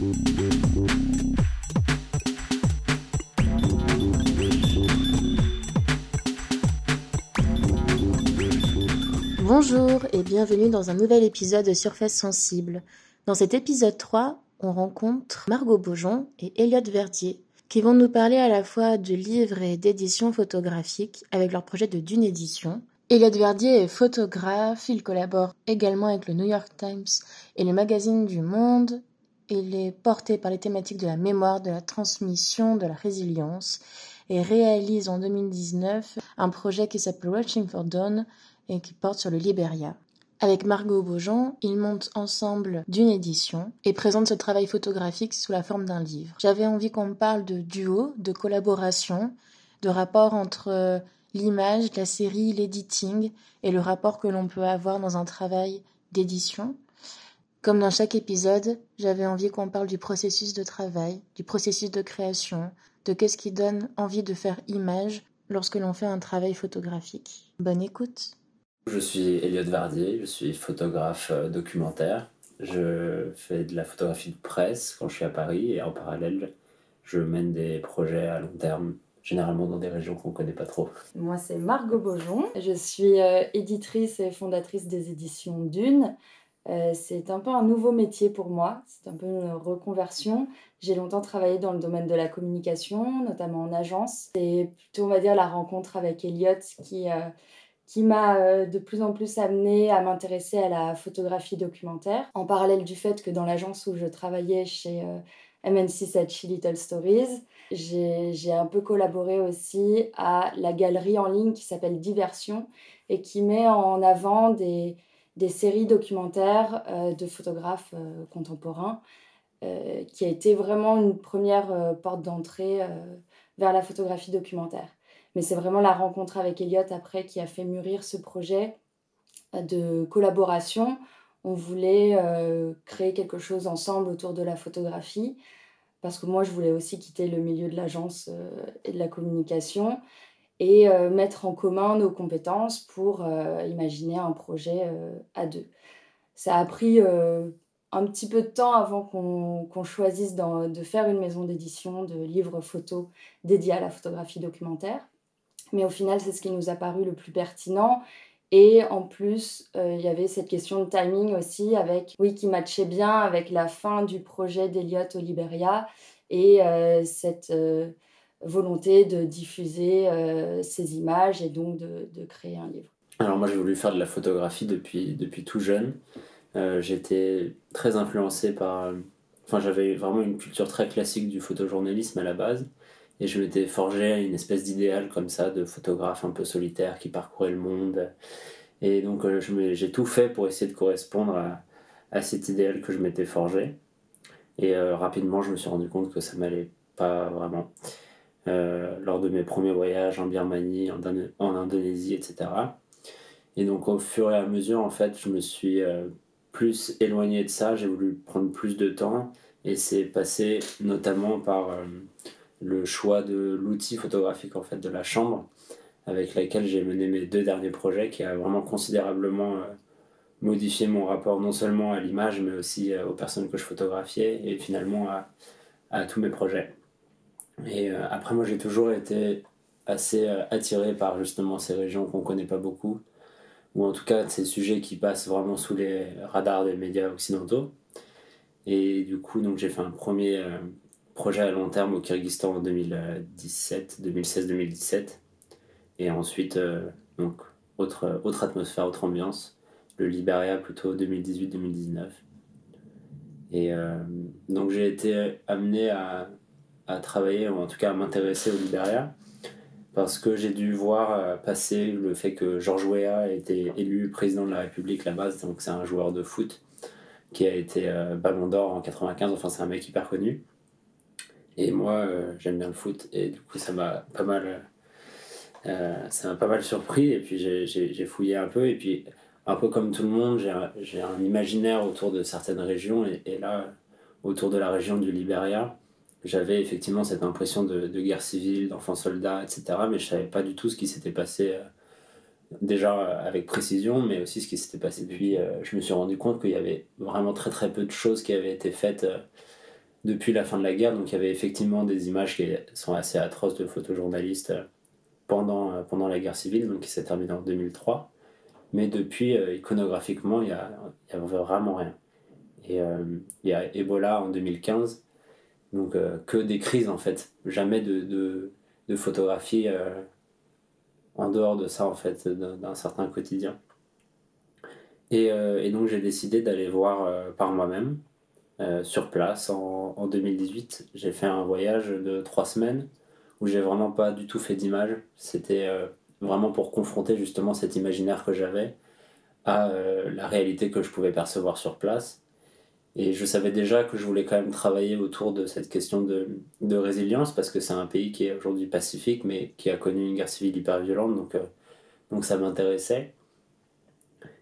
Bonjour et bienvenue dans un nouvel épisode de Surface Sensible. Dans cet épisode 3, on rencontre Margot Beaujon et Elliot Verdier qui vont nous parler à la fois de livres et d'éditions photographiques avec leur projet de Dune Édition. Elliot Verdier est photographe, il collabore également avec le New York Times et le magazine du Monde. Il est porté par les thématiques de la mémoire, de la transmission, de la résilience et réalise en 2019 un projet qui s'appelle Watching for Dawn et qui porte sur le Liberia. Avec Margot Beaujean, ils montent ensemble d'une édition et présentent ce travail photographique sous la forme d'un livre. J'avais envie qu'on me parle de duo, de collaboration, de rapport entre l'image, la série, l'editing et le rapport que l'on peut avoir dans un travail d'édition. Comme dans chaque épisode, j'avais envie qu'on parle du processus de travail, du processus de création, de qu'est-ce qui donne envie de faire image lorsque l'on fait un travail photographique. Bonne écoute. Je suis Elliot Vardier, je suis photographe euh, documentaire. Je fais de la photographie de presse quand je suis à Paris et en parallèle, je mène des projets à long terme, généralement dans des régions qu'on ne connaît pas trop. Moi, c'est Margot Beaujon. Je suis euh, éditrice et fondatrice des éditions Dune. Euh, c'est un peu un nouveau métier pour moi, c'est un peu une reconversion. J'ai longtemps travaillé dans le domaine de la communication, notamment en agence. C'est plutôt, on va dire, la rencontre avec Elliot qui qui m'a euh, de plus en plus amené à m'intéresser à la photographie documentaire, en parallèle du fait que dans l'agence où je travaillais chez euh, MNC Sachi Little Stories, j'ai un peu collaboré aussi à la galerie en ligne qui s'appelle Diversion et qui met en avant des, des séries documentaires euh, de photographes contemporains, qui a été vraiment une première porte d'entrée vers la photographie documentaire. Mais c'est vraiment la rencontre avec Elliot après qui a fait mûrir ce projet de collaboration. On voulait euh, créer quelque chose ensemble autour de la photographie parce que moi je voulais aussi quitter le milieu de l'agence euh, et de la communication et euh, mettre en commun nos compétences pour imaginer un projet à deux. Ça a pris un petit peu de temps avant qu'on choisisse de faire une maison d'édition de livres photos dédiés à la photographie documentaire. Mais au final, c'est ce qui nous a paru le plus pertinent. Et en plus, euh, il y avait cette question de timing aussi, avec, oui, qui matchait bien avec la fin du projet d'Eliott au Liberia et euh, cette euh, volonté de diffuser ces images et donc de, créer un livre. Alors moi, j'ai voulu faire de la photographie depuis, depuis tout jeune. J'étais très influencé par... Enfin, j'avais vraiment une culture très classique du photojournalisme à la base. Et je m'étais forgé une espèce d'idéal comme ça, de photographe un peu solitaire qui parcourait le monde. Et donc euh, j'ai tout fait pour essayer de correspondre à, à cet idéal que je m'étais forgé. Et euh, rapidement, je me suis rendu compte que ça m'allait pas vraiment. Euh, lors de mes premiers voyages en Birmanie, en, Indonésie, etc. Et donc au fur et à mesure, en fait, je me suis plus éloigné de ça, j'ai voulu prendre plus de temps. Et c'est passé notamment par le choix de l'outil photographique en fait de la chambre avec laquelle j'ai mené mes deux derniers projets qui a vraiment considérablement euh, modifié mon rapport non seulement à l'image mais aussi euh, aux personnes que je photographiais et finalement à tous mes projets. Et euh, après moi j'ai toujours été assez attiré par justement ces régions qu'on connaît pas beaucoup ou en tout cas ces sujets qui passent vraiment sous les radars des médias occidentaux. Et du coup donc j'ai fait un premier projet à long terme au Kyrgyzstan en 2017, 2016-2017. Et ensuite, euh, donc, autre, autre atmosphère, autre ambiance. Le Liberia plutôt 2018-2019. Et euh, donc j'ai été amené à, à, travailler, en tout cas à m'intéresser au Liberia, parce que j'ai dû voir euh, passer le fait que Georges Weah a été élu président de la République là-bas, donc c'est un joueur de foot qui a été ballon d'or en 95, enfin c'est un mec hyper connu. Et moi, euh, j'aime bien le foot. Et du coup, ça m'a pas mal, euh, ça m'a pas mal surpris. Et puis, j'ai fouillé un peu. Et puis, un peu comme tout le monde, j'ai un, imaginaire autour de certaines régions. Et, là, autour de la région du Liberia, j'avais effectivement cette impression de, guerre civile, d'enfants soldats, etc. Mais je savais pas du tout ce qui s'était passé. Euh, déjà avec précision, mais aussi ce qui s'était passé. Puis je me suis rendu compte qu'il y avait vraiment très très peu de choses qui avaient été faites depuis la fin de la guerre. Donc il y avait effectivement des images qui sont assez atroces de photojournalistes pendant, pendant la guerre civile, donc qui s'est terminée en 2003. Mais depuis, iconographiquement, il n'y a, y a vraiment rien. Et il y a Ebola en 2015, donc que des crises en fait, jamais de, de, photographie en dehors de ça, en fait, d'un certain quotidien. Et, euh, et donc j'ai décidé d'aller voir euh, par moi-même, euh, sur place, en, en 2018. J'ai fait un voyage de trois semaines où j'ai vraiment pas du tout fait d'image. C'était vraiment pour confronter justement cet imaginaire que j'avais à la réalité que je pouvais percevoir sur place. Et je savais déjà que je voulais quand même travailler autour de cette question de, résilience, parce que c'est un pays qui est aujourd'hui pacifique, mais qui a connu une guerre civile hyper violente, donc, euh, donc ça m'intéressait.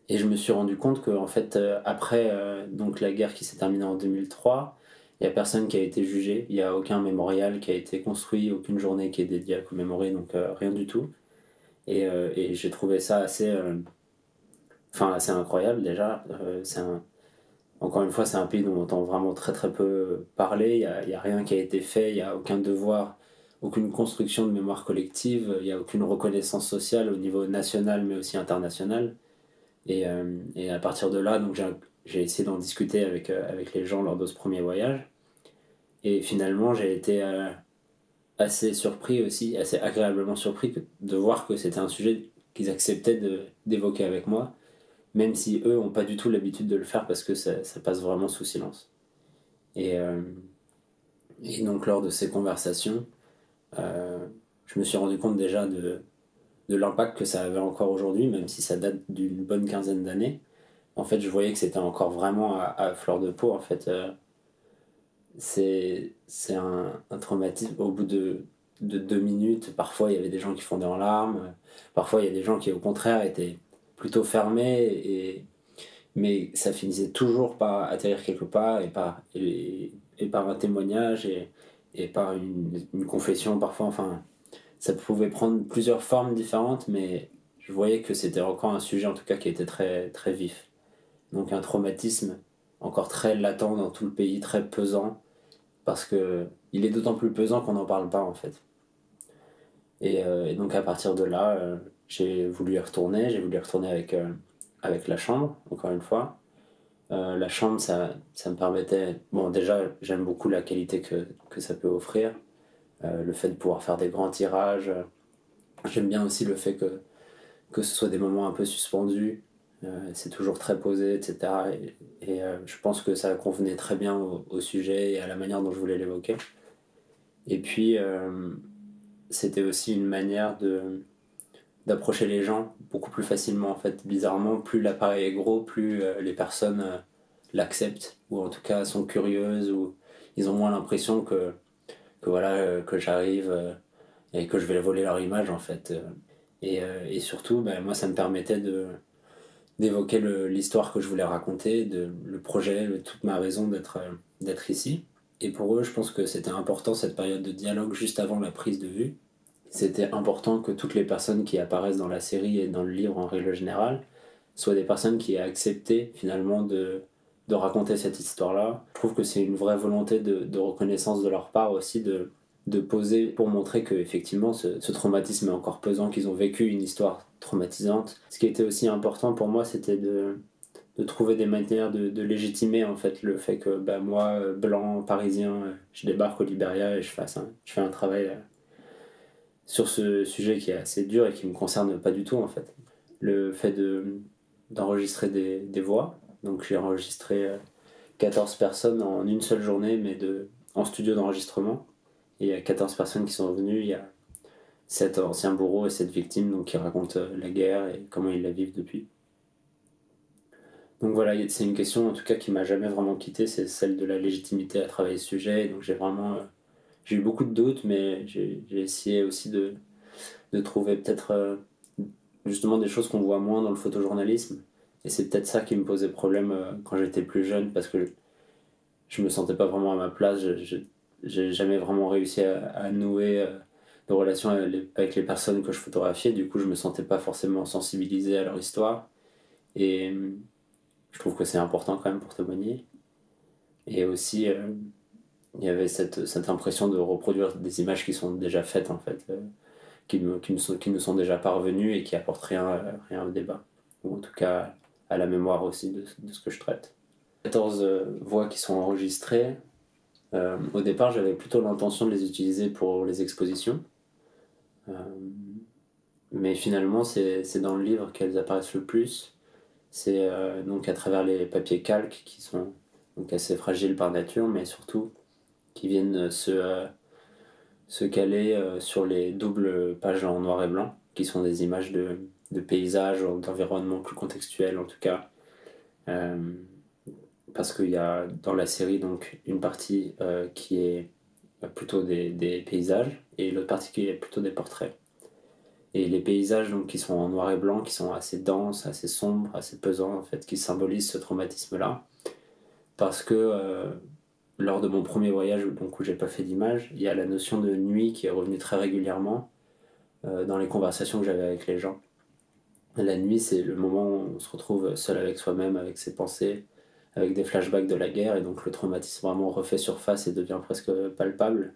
Et je me suis rendu compte qu'en fait, euh, après euh, donc la guerre qui s'est terminée en 2003, il n'y a personne qui a été jugé, il n'y a aucun mémorial qui a été construit, aucune journée qui est dédiée à commémorer, donc rien du tout. Et, et j'ai trouvé ça assez, enfin, assez incroyable déjà. c'est encore une fois, c'est un pays dont on entend vraiment très très peu parler. Il n'y a, rien qui a été fait, il n'y a aucun devoir, aucune construction de mémoire collective, il n'y a aucune reconnaissance sociale au niveau national mais aussi international. Et, euh, à partir de là, donc j'ai essayé d'en discuter avec, euh, avec les gens lors de ce premier voyage. Et finalement, j'ai été euh, assez surpris aussi, assez agréablement surpris de voir que c'était un sujet qu'ils acceptaient d'évoquer avec moi même si eux n'ont pas du tout l'habitude de le faire parce que ça, passe vraiment sous silence. Et, euh, et, donc lors de ces conversations, euh, je me suis rendu compte déjà de, l'impact que ça avait encore aujourd'hui, même si ça date d'une bonne quinzaine d'années. En fait, je voyais que c'était encore vraiment à, fleur de peau. En fait, euh, c'est un, un, traumatisme. Au bout de, de deux minutes, parfois il y avait des gens qui fondaient en larmes, parfois il y a des gens qui au contraire étaient plutôt fermé, et, mais ça finissait toujours par atterrir quelque part et par, et, par un témoignage et, et par une, confession parfois. Enfin, ça pouvait prendre plusieurs formes différentes, mais je voyais que c'était encore un sujet en tout cas qui était très, très vif. Donc un traumatisme encore très latent dans tout le pays, très pesant, parce que il est d'autant plus pesant qu'on n'en parle pas en fait. Et, euh, donc à partir de là, euh, j'ai voulu y retourner, j'ai voulu y retourner avec, euh, avec la chambre, encore une fois. Euh, la chambre, ça, ça me permettait. Bon, déjà, j'aime beaucoup la qualité que, que ça peut offrir. Euh, le fait de pouvoir faire des grands tirages. J'aime bien aussi le fait que, que ce soit des moments un peu suspendus. c'est toujours très posé, etc. Et, je pense que ça convenait très bien au, sujet et à la manière dont je voulais l'évoquer. Et puis, c'était aussi une manière de d'approcher les gens beaucoup plus facilement en fait. Bizarrement plus l'appareil est gros plus euh, les personnes euh, l'acceptent ou en tout cas sont curieuses ou ils ont moins l'impression que que voilà euh, que j'arrive et que je vais voler leur image en fait et, et surtout ben, moi ça me permettait de d'évoquer l'histoire que je voulais raconter de le projet toute ma raison d'être d'être ici. Et pour eux je pense que c'était important cette période de dialogue juste avant la prise de vue c'était important que toutes les personnes qui apparaissent dans la série et dans le livre en règle générale soient des personnes qui aient accepté finalement de, de raconter cette histoire-là. Je trouve que c'est une vraie volonté de, reconnaissance de leur part aussi de, de poser pour montrer que effectivement ce, traumatisme est encore pesant, qu'ils ont vécu une histoire traumatisante. Ce qui était aussi important pour moi, c'était de, de trouver des manières de, légitimer en fait le fait que bah, moi, blanc, parisien, je débarque au Liberia et je, fasse je fais un travail sur ce sujet qui est assez dur et qui me concerne pas du tout en fait. Le fait de, d'enregistrer des, des voix. Donc j'ai enregistré 14 euh, personnes en une seule journée, mais de, en studio d'enregistrement. Et il y a 14 personnes qui sont venues. Il y a 7 anciens bourreaux et 7 victimes donc, qui racontent euh, la guerre et comment ils la vivent depuis. Donc voilà, c'est une question en tout cas qui m'a jamais vraiment quitté, c'est celle de la légitimité à travailler ce sujet. Donc j'ai vraiment euh, j'ai eu beaucoup de doutes, mais j'ai essayé aussi de, de trouver peut-être euh, justement des choses qu'on voit moins dans le photojournalisme. Et c'est peut-être ça qui me posait problème euh, quand j'étais plus jeune, parce que je me sentais pas vraiment à ma place. J'ai jamais vraiment réussi à, nouer euh, de relations avec les personnes que je photographiais. Du coup, je me sentais pas forcément sensibilisé à leur histoire. Et je trouve que c'est important quand même pour témoigner. Et aussi il y avait cette, cette, impression de reproduire des images qui sont déjà faites en fait, qui, qui, nous sont, qui nous sont déjà parvenues et qui apportent rien, rien au débat, ou en tout cas à la mémoire aussi de, de ce que je traite. 14 voix qui sont enregistrées. au départ, j'avais plutôt l'intention de les utiliser pour les expositions. mais finalement, c'est dans le livre qu'elles apparaissent le plus. C'est donc à travers les papiers calques qui sont donc assez fragiles par nature, mais surtout qui viennent se, se caler sur les doubles pages en noir et blanc, qui sont des images de, de paysages, d'environnements plus contextuels en tout cas. Euh, parce qu'il y a dans la série donc une partie euh, qui est plutôt des, des paysages et l'autre partie qui est plutôt des portraits. Et les paysages donc, qui sont en noir et blanc, qui sont assez denses, assez sombres, assez pesants, en fait, qui symbolisent ce traumatisme-là. Parce que euh, lors de mon premier voyage, où j'ai pas fait d'image, il y a la notion de nuit qui est revenue très régulièrement dans les conversations que j'avais avec les gens. La nuit, c'est le moment où on se retrouve seul avec soi-même, avec ses pensées, avec des flashbacks de la guerre, et donc le traumatisme vraiment refait surface et devient presque palpable.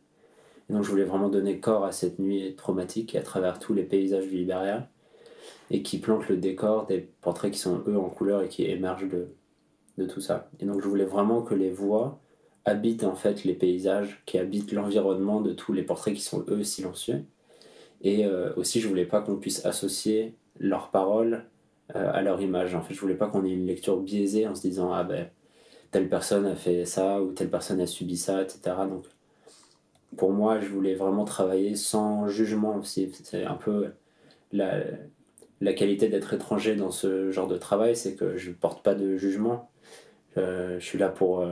Et donc je voulais vraiment donner corps à cette nuit traumatique à travers tous les paysages du Liberia, et qui plante le décor des portraits qui sont eux en couleur et qui émergent de, de tout ça. Et donc je voulais vraiment que les voix habitent en fait les paysages, qui habitent l'environnement de tous les portraits qui sont eux silencieux. Et euh, aussi je voulais pas qu'on puisse associer leurs paroles euh, à leur image. En fait, je voulais pas qu'on ait une lecture biaisée en se disant ah ben telle personne a fait ça ou telle personne a subi ça, etc. Donc pour moi, je voulais vraiment travailler sans jugement aussi. C'est un peu la, la qualité d'être étranger dans ce genre de travail, c'est que je porte pas de jugement. Euh, je suis là pour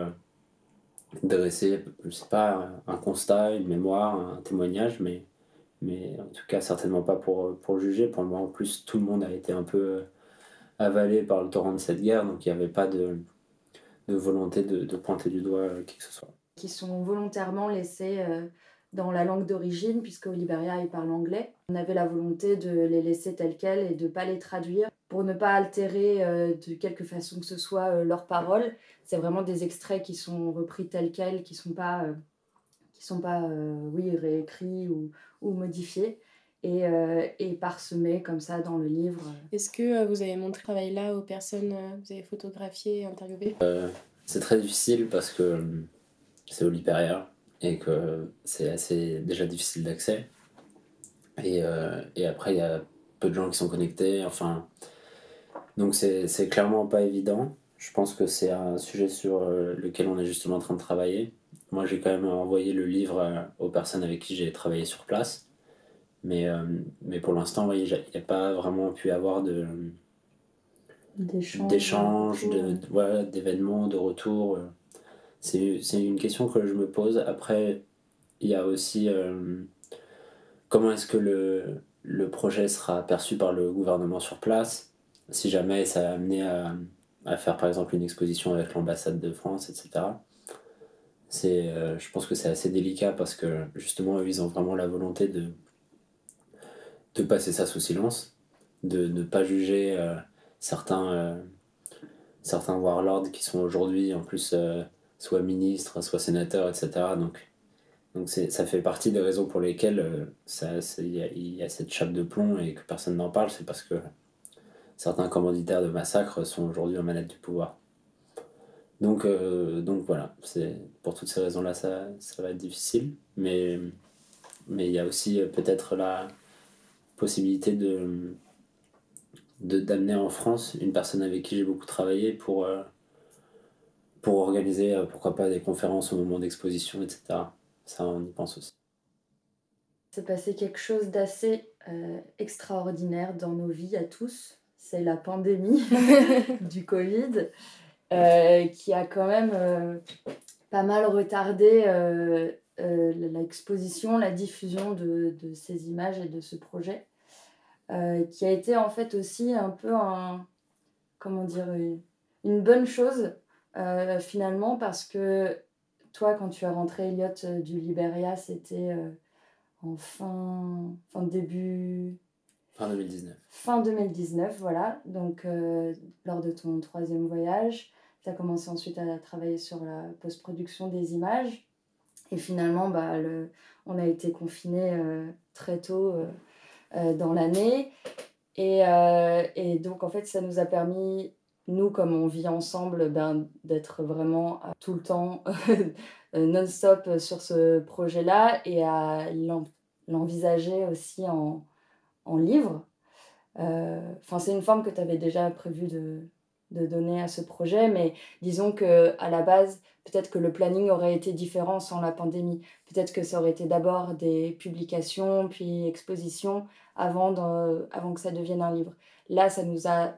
dresser, je sais pas, un constat, une mémoire, un témoignage, mais en tout cas certainement pas pour, juger. Pour moi, en plus, tout le monde a été un peu euh, avalé par le torrent de cette guerre, donc il n'y avait pas de, volonté de, de, pointer du doigt euh, qui que ce soit. Qui sont volontairement laissés euh, dans la langue d'origine, puisqu'au Liberia, ils parlent anglais. On avait la volonté de les laisser tels quels et de ne pas les traduire pour ne pas altérer de quelque façon que ce soit leurs paroles. C'est vraiment des extraits qui sont repris tels quels, qui ne sont pas qui sont pas oui réécrits ou, ou modifiés et, euh, et, parsemés comme ça dans le livre. Est-ce que euh, vous avez montré ce travail-là aux personnes que vous avez photographiées et interviewées? Euh, C'est très difficile parce que c'est au Liperia et que c'est assez déjà difficile d'accès. Et, et, après, il y a peu de gens qui sont connectés. Enfin, donc c'est clairement pas évident. Je pense que c'est un sujet sur lequel on est justement en train de travailler. Moi, j'ai quand même envoyé le livre euh, aux personnes avec qui j'ai travaillé sur place. Mais, euh, mais pour l'instant, il n'y a pas vraiment pu avoir de d'échanges, d'événements, de, de retours. C'est une question que je me pose. Après, il y a aussi euh, comment est-ce que le, le projet sera perçu par le gouvernement sur place, si jamais ça a amené à, à faire par exemple une exposition avec l'ambassade de France, etc euh, je pense que c'est assez délicat parce que justement ils ont vraiment la volonté de de passer ça sous silence de ne pas juger euh, certains certains warlords qui sont aujourd'hui en plus soit ministres soit sénateurs etc donc donc ça fait partie des raisons pour lesquelles il y, a cette chape de plomb et que personne n'en parle. C'est parce que certains commanditaires de massacres sont aujourd'hui en manette du pouvoir. Donc, euh, donc voilà, pour toutes ces raisons-là, ça, ça, va être difficile. Mais, il y a aussi euh, peut-être la possibilité de d'amener en France une personne avec qui j'ai beaucoup travaillé pour, euh, pour organiser, pourquoi pas, des conférences au moment d'exposition, etc. Ça, on y pense aussi. C'est passé quelque chose d'assez extraordinaire dans nos vies à tous. C'est la pandémie du Covid. Euh, qui a quand même euh, pas mal retardé euh, l'exposition, la diffusion de, de, ces images et de ce projet, qui a été en fait aussi un peu un, comment dire, une, bonne chose finalement parce que toi, quand tu as rentré Elliot du Liberia, c'était en fin, fin début Fin 2019. Fin 2019, voilà. Donc, lors de ton troisième voyage, tu as commencé ensuite à travailler sur la post-production des images. Et finalement, bah, on a été confinés très tôt dans l'année. Et, et, donc, en fait, ça nous a permis, nous, comme on vit ensemble, ben, d'être vraiment tout le temps non-stop sur ce projet-là et à l'envisager aussi en, en livre. C'est une forme que tu avais déjà prévu de, de donner à ce projet, mais disons que à la base, peut-être que le planning aurait été différent sans la pandémie. Peut-être que ça aurait été d'abord des publications, puis expositions, avant, avant que ça devienne un livre. Là, ça nous a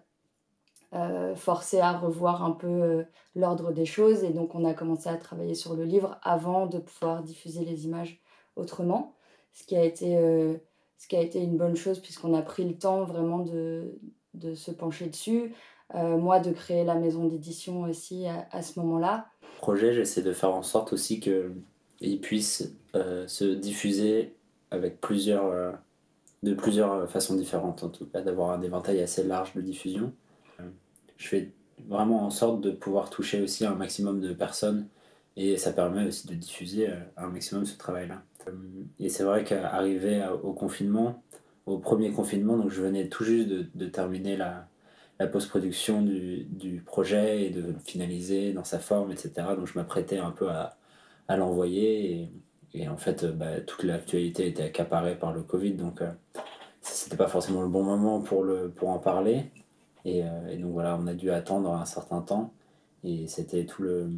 euh, forcé à revoir un peu euh, l'ordre des choses, et donc on a commencé à travailler sur le livre avant de pouvoir diffuser les images autrement, ce qui a été, euh, ce qui a été une bonne chose puisqu'on a pris le temps vraiment de, de se pencher dessus euh, moi de créer la maison d'édition aussi à, ce moment-là. Projet, j'essaie de faire en sorte aussi qu'il puisse euh, se diffuser avec plusieurs, de plusieurs façons différentes, en tout cas d'avoir un éventail assez large de diffusion. Je fais vraiment en sorte de pouvoir toucher aussi un maximum de personnes et ça permet aussi de diffuser un maximum ce travail-là. Et c'est vrai qu'arrivé au confinement, au premier confinement, donc je venais tout juste de, terminer la, post-production du, projet et de le finaliser dans sa forme, etc. Donc je m'apprêtais un peu à, l'envoyer et, en fait bah, toute l'actualité était accaparée par le Covid donc euh, c'était pas forcément le bon moment pour en parler et, euh, et, donc voilà on a dû attendre un certain temps et c'était tout le,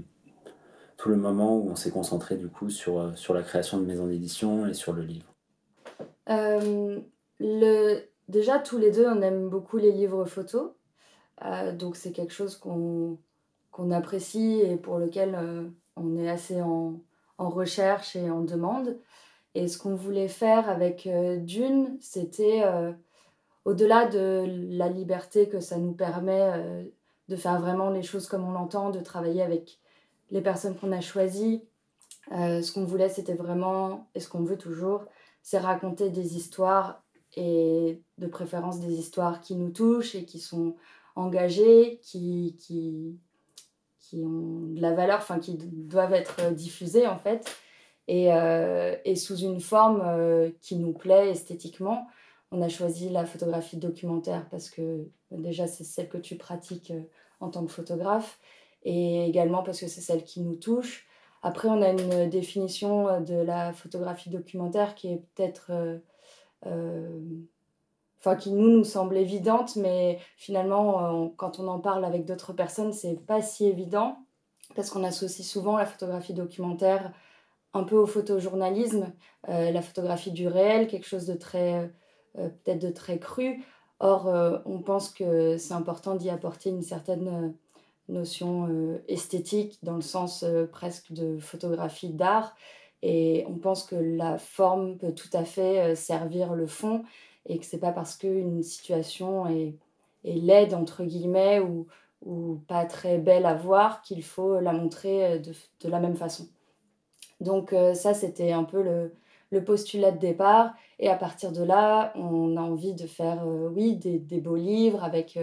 tout le moment où on s'est concentré du coup sur, sur la création de maison d'édition et sur le livre. Euh. Déjà tous les deux on aime beaucoup les livres photos euh, donc c'est quelque chose qu'on apprécie et pour lequel euh, on est assez en, recherche et en demande. Et ce qu'on voulait faire avec euh, Dune, c'était au-delà de la liberté que ça nous permet de faire vraiment les choses comme on l'entend, de travailler avec les personnes qu'on a choisies. ce qu'on voulait, c'était vraiment, et ce qu'on veut toujours, c'est raconter des histoires et de préférence des histoires qui nous touchent et qui sont engagés, qui, ont de la valeur, enfin qui doivent être diffusés en fait, et, euh, sous une forme euh, qui nous plaît esthétiquement. On a choisi la photographie documentaire parce que déjà c'est celle que tu pratiques euh, en tant que photographe et également parce que c'est celle qui nous touche. Après, on a une définition de la photographie documentaire qui est peut-être enfin qui nous semble évidente, mais finalement, euh, quand on en parle avec d'autres personnes, c'est pas si évident parce qu'on associe souvent la photographie documentaire un peu au photojournalisme, euh, la photographie du réel, quelque chose de très euh, peut-être de très cru. Or, on pense que c'est important d'y apporter une certaine notion esthétique dans le sens presque de photographie d'art. Et on pense que la forme peut tout à fait servir le fond et que c'est pas parce qu'une situation est, est, laide, entre guillemets, ou, ou pas très belle à voir qu'il faut la montrer euh, de, de, la même façon. Donc euh, ça, c'était un peu le, le, postulat de départ. Et à partir de là, on a envie de faire, euh, oui, des, beaux livres avec,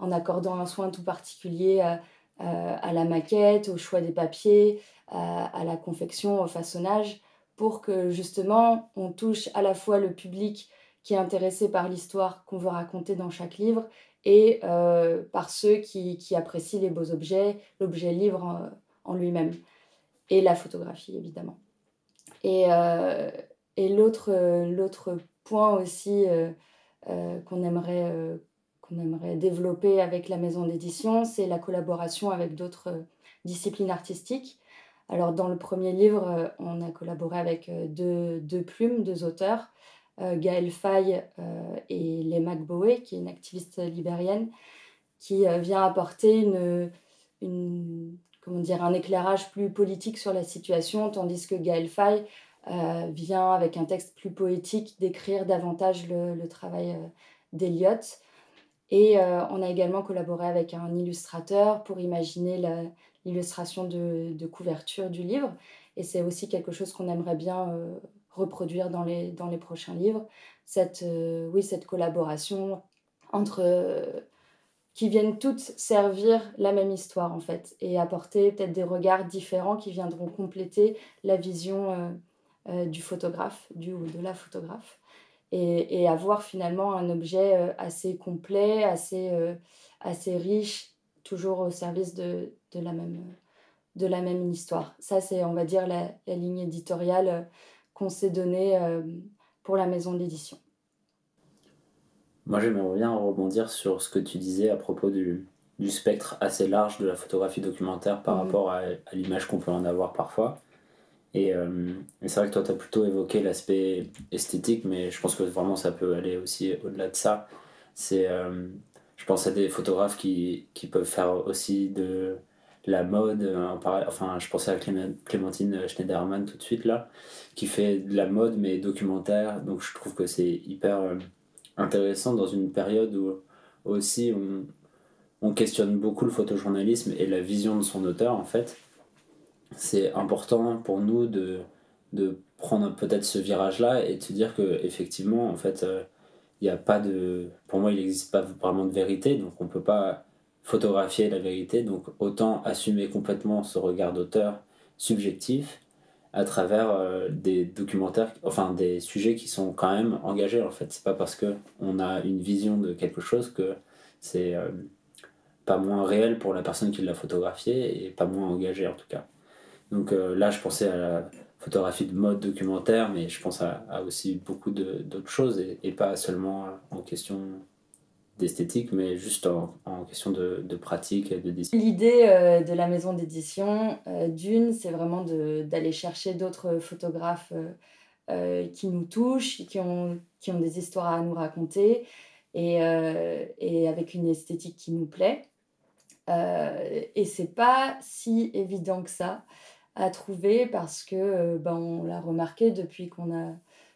en accordant un soin tout particulier à, la maquette, au choix des papiers, à, la confection, au façonnage, pour que justement on touche à la fois le public qui est intéressé par l'histoire qu'on veut raconter dans chaque livre et euh, par ceux qui, apprécient les beaux objets, l'objet livre en, lui-même et la photographie évidemment. Euh, et l'autre, l'autre point aussi euh, qu'on aimerait, qu'on aimerait développer avec la maison d'édition, c'est la collaboration avec d'autres disciplines artistiques. Alors dans le premier livre, on a collaboré avec deux, plumes, deux auteurs. Euh, Gaëlle Faye euh, et Lema Boé, qui est une activiste libérienne, qui euh, vient apporter un éclairage plus politique sur la situation, tandis que Gaëlle Faye vient avec un texte plus poétique décrire davantage le, travail d'Eliot. Et on a également collaboré avec un illustrateur pour imaginer l'illustration de, couverture du livre. Et c'est aussi quelque chose qu'on aimerait bien reproduire dans les, dans les prochains livres, cette, euh, oui, cette collaboration entre euh, qui viennent toutes servir la même histoire en fait et apporter peut-être des regards différents qui viendront compléter la vision euh, euh, du photographe, du ou de la photographe et, et avoir finalement un objet euh, assez complet, assez, assez riche, toujours au service de, de, la, même, de la même histoire. Ça c'est on va dire la, la ligne éditoriale qu'on s'est donnée pour la maison d'édition. Moi, j'aimerais bien rebondir sur ce que tu disais à propos du, du spectre assez large de la photographie documentaire par mhm. rapport à, à l'image qu'on peut en avoir parfois. Et, euh, c'est vrai que toi, tu as plutôt évoqué l'aspect esthétique, mais je pense que vraiment ça peut aller aussi au-delà de ça. Euh, je pense à des photographes qui, qui, peuvent faire aussi de la mode. Enfin, je pensais à Clémentine Schneiderman tout de suite là, qui fait de la mode mais documentaire. Donc je trouve que c'est hyper euh, intéressant dans une période où aussi on, on, questionne beaucoup le photojournalisme et la vision de son auteur en fait. C'est important pour nous de, de prendre peut-être ce virage-là et de se dire que effectivement en fait euh, il n'y a pas de pour moi il n'existe pas vraiment de vérité donc on peut pas photographier la vérité donc autant assumer complètement ce regard d'auteur subjectif à travers euh, des documentaires, enfin des sujets qui sont quand même engagés en fait. C'est pas parce que on a une vision de quelque chose que c'est euh, pas moins réel pour la personne qui l'a photographié et pas moins engagé en tout cas. Donc euh, là, je pensais à la photographie de mode documentaire, mais je pense à, aussi beaucoup d'autres choses et, pas seulement en question d'esthétique, mais juste en, question de, pratique et de L'idée euh, de la maison d'édition, euh, d'une, c'est vraiment d'aller chercher d'autres photographes qui nous touchent, qui ont, qui ont des histoires à nous raconter et, et avec une esthétique qui nous plaît. et c'est pas si évident que ça à trouver parce que ben, on l'a remarqué depuis qu'on a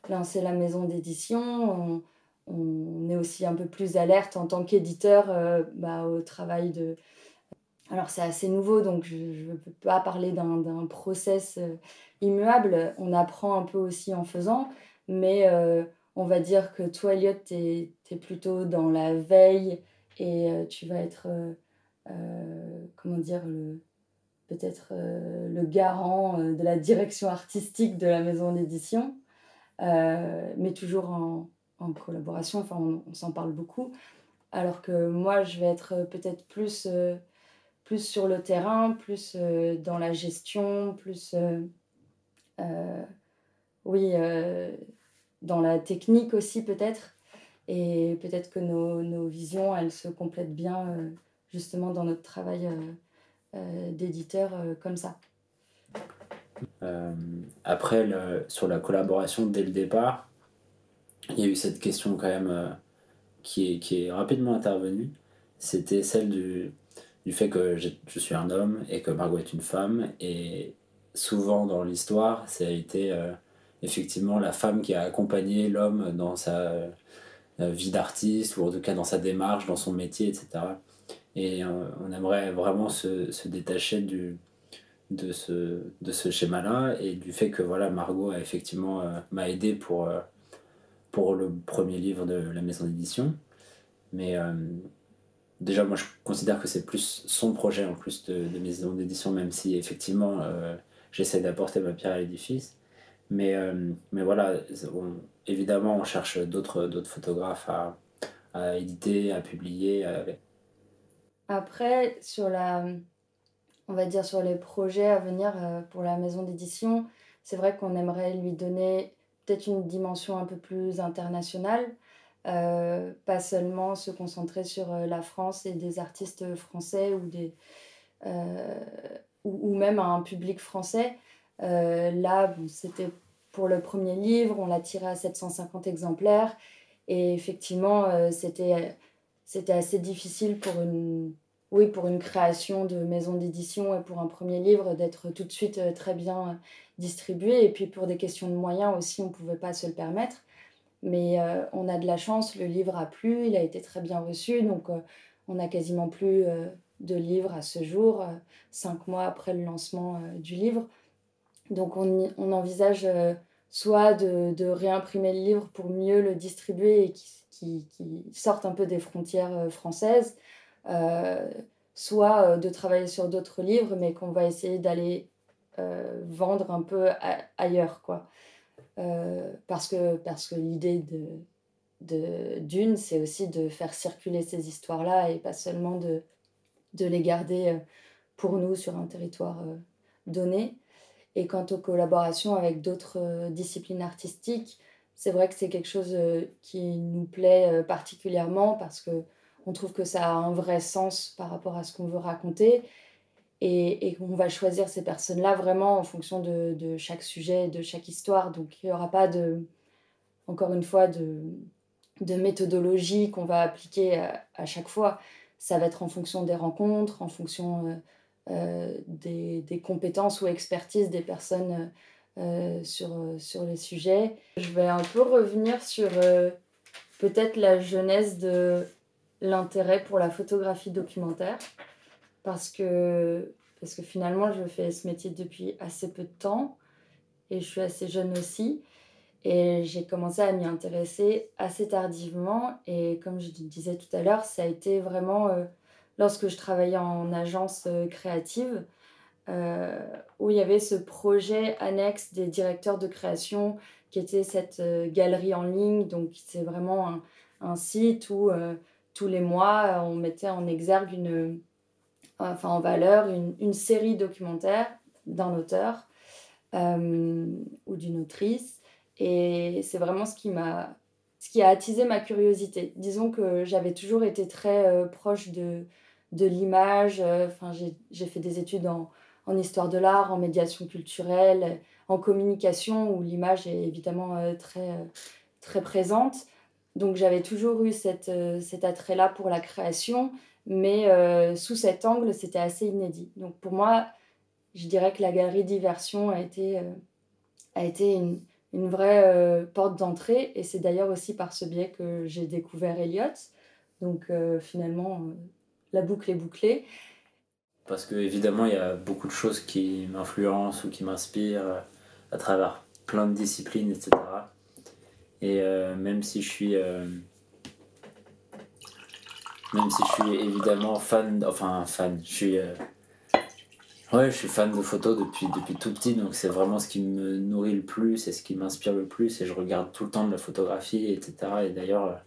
lancé la maison d'édition on est aussi un peu plus alerte en tant qu'éditeur euh, bah, au travail de... Alors c'est assez nouveau, donc je ne peux pas parler d'un process euh, immuable. On apprend un peu aussi en faisant, mais euh, on va dire que toi, Elliot, tu es, plutôt dans la veille et tu vas être, comment dire, peut-être le garant de la direction artistique de la maison d'édition, mais toujours en, collaboration, enfin on, s'en parle beaucoup. Alors que moi, je vais être peut-être plus, euh, plus sur le terrain, plus euh, dans la gestion, plus, euh, oui, dans la technique aussi peut-être. Et peut-être que nos, nos, visions, elles se complètent bien justement dans notre travail d'éditeur comme ça. après, le, sur la collaboration dès le départ, il y a eu cette question quand même euh, qui, est, qui est rapidement intervenue. C'était celle du, du fait que je, suis un homme et que Margot est une femme. Et souvent dans l'histoire, ça a été euh, effectivement la femme qui a accompagné l'homme dans sa euh, vie d'artiste, ou en tout cas dans sa démarche, dans son métier, etc. Et on aimerait vraiment se, se détacher du, de ce, de ce schéma-là et du fait que voilà, Margot a effectivement m'a aidé pour pour le premier livre de la maison d'édition. Mais euh, déjà, moi, je considère que c'est plus son projet en plus de, maison d'édition, même si effectivement, euh, j'essaie d'apporter ma pierre à l'édifice. Mais, euh, mais voilà, évidemment, on cherche d'autres photographes à, à, éditer, à publier. Après, sur la, on va dire sur les projets à venir pour la maison d'édition, c'est vrai qu'on aimerait lui donner peut-être une dimension un peu plus internationale, euh, pas seulement se concentrer sur euh, la France et des artistes français ou, des, euh, ou, même un public français. là, c'était pour le premier livre, on l'a tiré à 750 exemplaires et effectivement, c'était c'était assez difficile pour une, oui, pour une création de maison d'édition et pour un premier livre d'être tout de suite très bien distribué. Et puis pour des questions de moyens aussi, on ne pouvait pas se le permettre. Mais euh, on a de la chance, le livre a plu, il a été très bien reçu. Donc euh, on n'a quasiment plus euh, de livres à ce jour, cinq mois après le lancement du livre. Donc on, envisage soit de, réimprimer le livre pour mieux le distribuer et qui, qui, qui sorte un peu des frontières françaises, soit de travailler sur d'autres livres, mais qu'on va essayer d'aller vendre un peu ailleurs, quoi. parce que, parce que l'idée de d'une, c'est aussi de faire circuler ces histoires-là et pas seulement de, de les garder pour nous sur un territoire donné. Et quant aux collaborations avec d'autres disciplines artistiques, c'est vrai que c'est quelque chose qui nous plaît particulièrement parce que on trouve que ça a un vrai sens par rapport à ce qu'on veut raconter et, qu'on va choisir ces personnes-là vraiment en fonction de, chaque sujet, de chaque histoire. Donc il n'y aura pas de, encore une fois, de, méthodologie qu'on va appliquer à, chaque fois. Ça va être en fonction des rencontres, en fonction euh, euh, des, compétences ou expertises des personnes euh, sur, sur les sujets. Je vais un peu revenir sur peut-être la genèse de l'intérêt pour la photographie documentaire parce que, parce que finalement je fais ce métier depuis assez peu de temps et je suis assez jeune aussi. Et j'ai commencé à m'y intéresser assez tardivement. Et comme je disais tout à l'heure, ça a été vraiment euh, lorsque je travaillais en agence euh, créative, euh, où il y avait ce projet annexe des directeurs de création qui était cette galerie en ligne. Donc c'est vraiment un, site où tous les mois, on mettait en exergue une, enfin en valeur une, série documentaire d'un auteur ou d'une autrice et c'est vraiment ce qui m'a ce qui a attisé ma curiosité. Disons que j'avais toujours été très euh, proche de, de l'image. Euh, enfin, j'ai fait des études en, en histoire de l'art, en médiation culturelle, en communication, où l'image est évidemment euh, très, très présente. Donc j'avais toujours eu cette, cet attrait-là pour la création, mais sous cet angle, c'était assez inédit. Donc pour moi, je dirais que la galerie Diversion a été, a été une, une vraie euh, porte d'entrée. Et c'est d'ailleurs aussi par ce biais que j'ai découvert Elliot. Donc euh, finalement, euh, la boucle est bouclée. Parce que évidemment, il y a beaucoup de choses qui m'influencent ou qui m'inspirent à travers plein de disciplines, etc. Et même si je suis même si je suis évidemment fan, enfin fan, je suis Ouais, je suis fan de photos depuis, depuis tout petit, donc c'est vraiment ce qui me nourrit le plus et ce qui m'inspire le plus. Et je regarde tout le temps de la photographie, etc. Et d'ailleurs,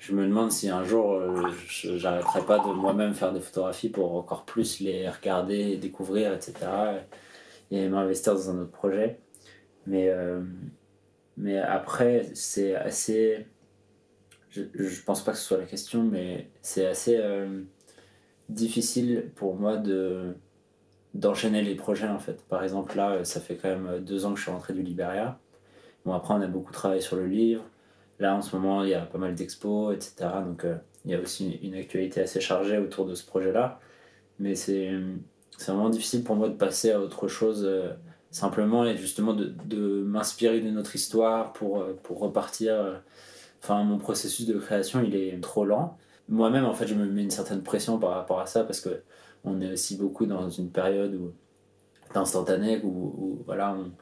je me demande si un jour euh, j'arrêterai pas de moi-même faire des photographies pour encore plus les regarder, découvrir, etc. Et m'investir dans un autre projet. Mais, euh, mais après, c'est assez. Je, je pense pas que ce soit la question, mais c'est assez euh, difficile pour moi de d'enchaîner les projets en fait. Par exemple là, ça fait quand même deux ans que je suis rentré du Liberia. Bon après on a beaucoup travaillé sur le livre. Là en ce moment il y a pas mal d'expos, etc. Donc euh, il y a aussi une actualité assez chargée autour de ce projet-là. Mais c'est vraiment difficile pour moi de passer à autre chose euh, simplement et justement de, de m'inspirer de notre histoire pour, euh, pour repartir. Enfin mon processus de création il est trop lent. Moi-même en fait je me mets une certaine pression par rapport à ça parce que on est aussi beaucoup dans une période où d'instantané où, voilà on,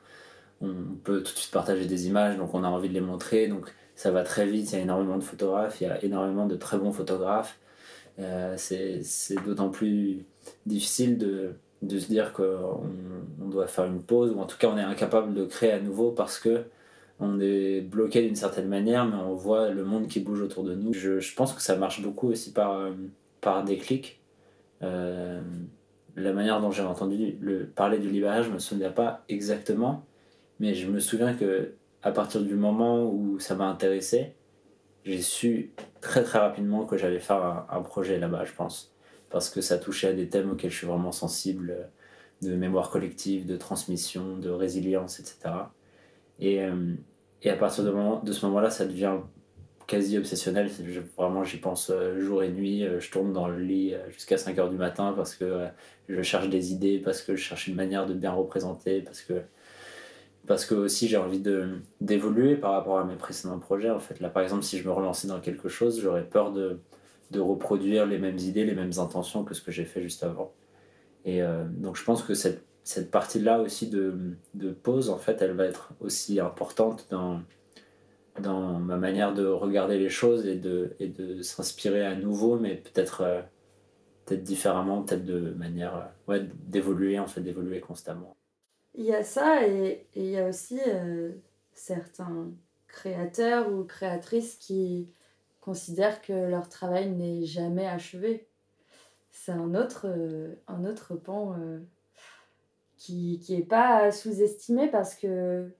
on, peut tout de suite partager des images donc on a envie de les montrer donc ça va très vite il y a énormément de photographes il y a énormément de très bons photographes. Euh, c'est d'autant plus difficile de, de se dire qu'on on doit faire une pause ou en tout cas on est incapable de créer à nouveau parce que on est bloqué d'une certaine manière mais on voit le monde qui bouge autour de nous. Je, je pense que ça marche beaucoup aussi par, euh, par des clics. Euh, la manière dont j'ai entendu le, parler du libérage, je me souviens pas exactement, mais je me souviens que à partir du moment où ça m'a intéressé, j'ai su très très rapidement que j'allais faire un, projet là-bas, je pense, parce que ça touchait à des thèmes auxquels je suis vraiment sensible, de mémoire collective, de transmission, de résilience, etc. Et, euh, et à partir de, moment, de ce moment-là, ça devient quasi obsessionnel. vraiment, j'y pense euh, jour et nuit. Euh, je tourne dans le lit jusqu'à 5 heures du matin parce que je cherche des idées, parce que je cherche une manière de bien représenter, parce que, parce que aussi j'ai envie d'évoluer par rapport à mes précédents projets. En fait, là, par exemple, si je me relançais dans quelque chose, j'aurais peur de, de reproduire les mêmes idées, les mêmes intentions que ce que j'ai fait juste avant. Et donc, je pense que cette, cette partie-là aussi de, de pause, en fait, elle va être aussi importante dans dans ma manière de regarder les choses et de, et de s'inspirer à nouveau, mais peut-être euh, peut-être différemment, peut-être de manière ouais, d'évoluer, en fait, d'évoluer constamment. Il y a ça et, il y a aussi certains créateurs ou créatrices qui considèrent que leur travail n'est jamais achevé. C'est un autre, un autre pan qui n'est pas sous-estimé parce que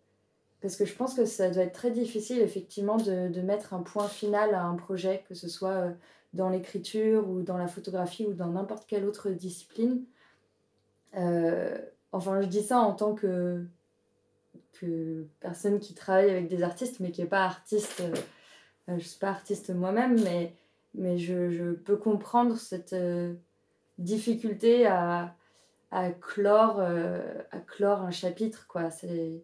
parce que je pense que ça doit être très difficile, effectivement, de, de, mettre un point final à un projet, que ce soit euh, dans l'écriture ou dans la photographie ou dans n'importe quelle autre discipline. Euh, enfin, je dis ça en tant que, que personne qui travaille avec des artistes, mais qui n'est pas artiste. Euh, je ne suis pas artiste moi-même, mais, mais je, je, peux comprendre cette difficulté à, à, clore, à clore un chapitre. quoi. C'est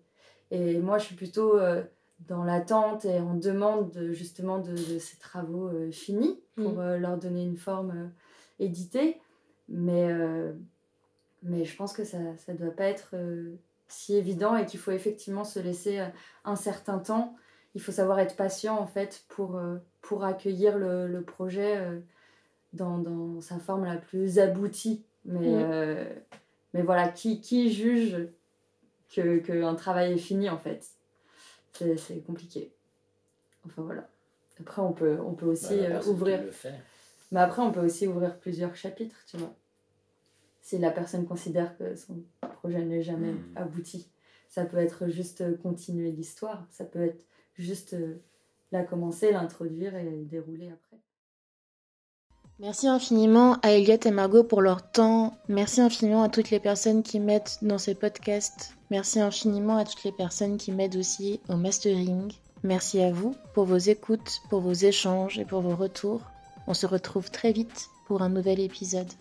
et moi, je suis plutôt euh, dans l'attente et en demande de, justement de, ces travaux euh, finis pour mm. euh, leur donner une forme éditée. Mais, mais je pense que ça ne doit pas être si évident et qu'il faut effectivement se laisser un certain temps. Il faut savoir être patient en fait pour, pour accueillir le, le projet dans, dans, sa forme la plus aboutie. Mais, mm. mais voilà, qui, qui juge qu'un que travail est fini en fait? C'est compliqué. Enfin voilà. Après, on peut, on peut aussi bah, euh, ouvrir. Mais après, on peut aussi ouvrir plusieurs chapitres, tu vois. Si la personne considère que son projet n'est jamais hmm. abouti, ça peut être juste continuer l'histoire, ça peut être juste euh, la commencer, l'introduire et dérouler après. Merci infiniment à Elliot et Margot pour leur temps. Merci infiniment à toutes les personnes qui m'aident dans ces podcasts. Merci infiniment à toutes les personnes qui m'aident aussi au mastering. Merci à vous pour vos écoutes, pour vos échanges et pour vos retours. On se retrouve très vite pour un nouvel épisode.